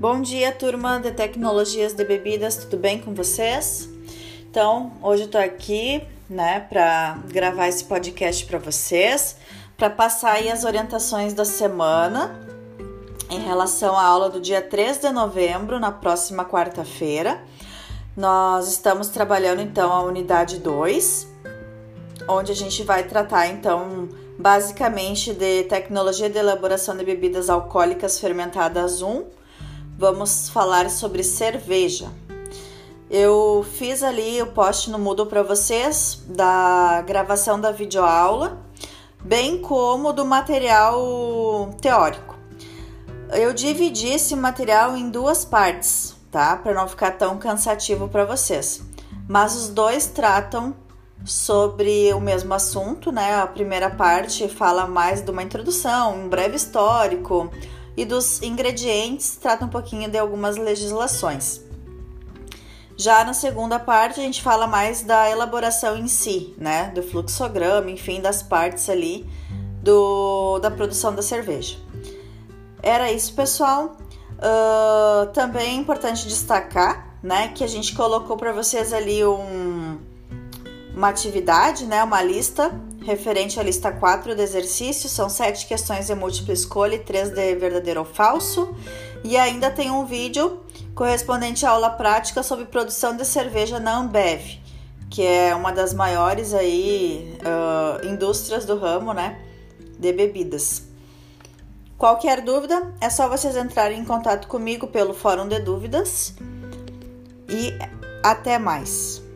Bom dia, turma de tecnologias de bebidas, tudo bem com vocês? Então, hoje eu tô aqui, né, para gravar esse podcast para vocês, para passar aí as orientações da semana em relação à aula do dia 3 de novembro, na próxima quarta-feira. Nós estamos trabalhando então a unidade 2, onde a gente vai tratar então basicamente de tecnologia de elaboração de bebidas alcoólicas fermentadas 1 vamos falar sobre cerveja. Eu fiz ali o post no Moodle para vocês da gravação da videoaula, bem como do material teórico. Eu dividi esse material em duas partes, tá? Para não ficar tão cansativo para vocês. Mas os dois tratam sobre o mesmo assunto, né? A primeira parte fala mais de uma introdução, um breve histórico, e dos ingredientes trata um pouquinho de algumas legislações. Já na segunda parte a gente fala mais da elaboração em si, né, do fluxograma, enfim, das partes ali do, da produção da cerveja. Era isso, pessoal. Uh, também é importante destacar, né, que a gente colocou para vocês ali um, uma atividade, né, uma lista referente à lista 4 de exercícios, são sete questões de múltipla escolha e três de verdadeiro ou falso. E ainda tem um vídeo correspondente à aula prática sobre produção de cerveja na Ambev, que é uma das maiores aí uh, indústrias do ramo, né, de bebidas. Qualquer dúvida, é só vocês entrarem em contato comigo pelo Fórum de Dúvidas. E até mais!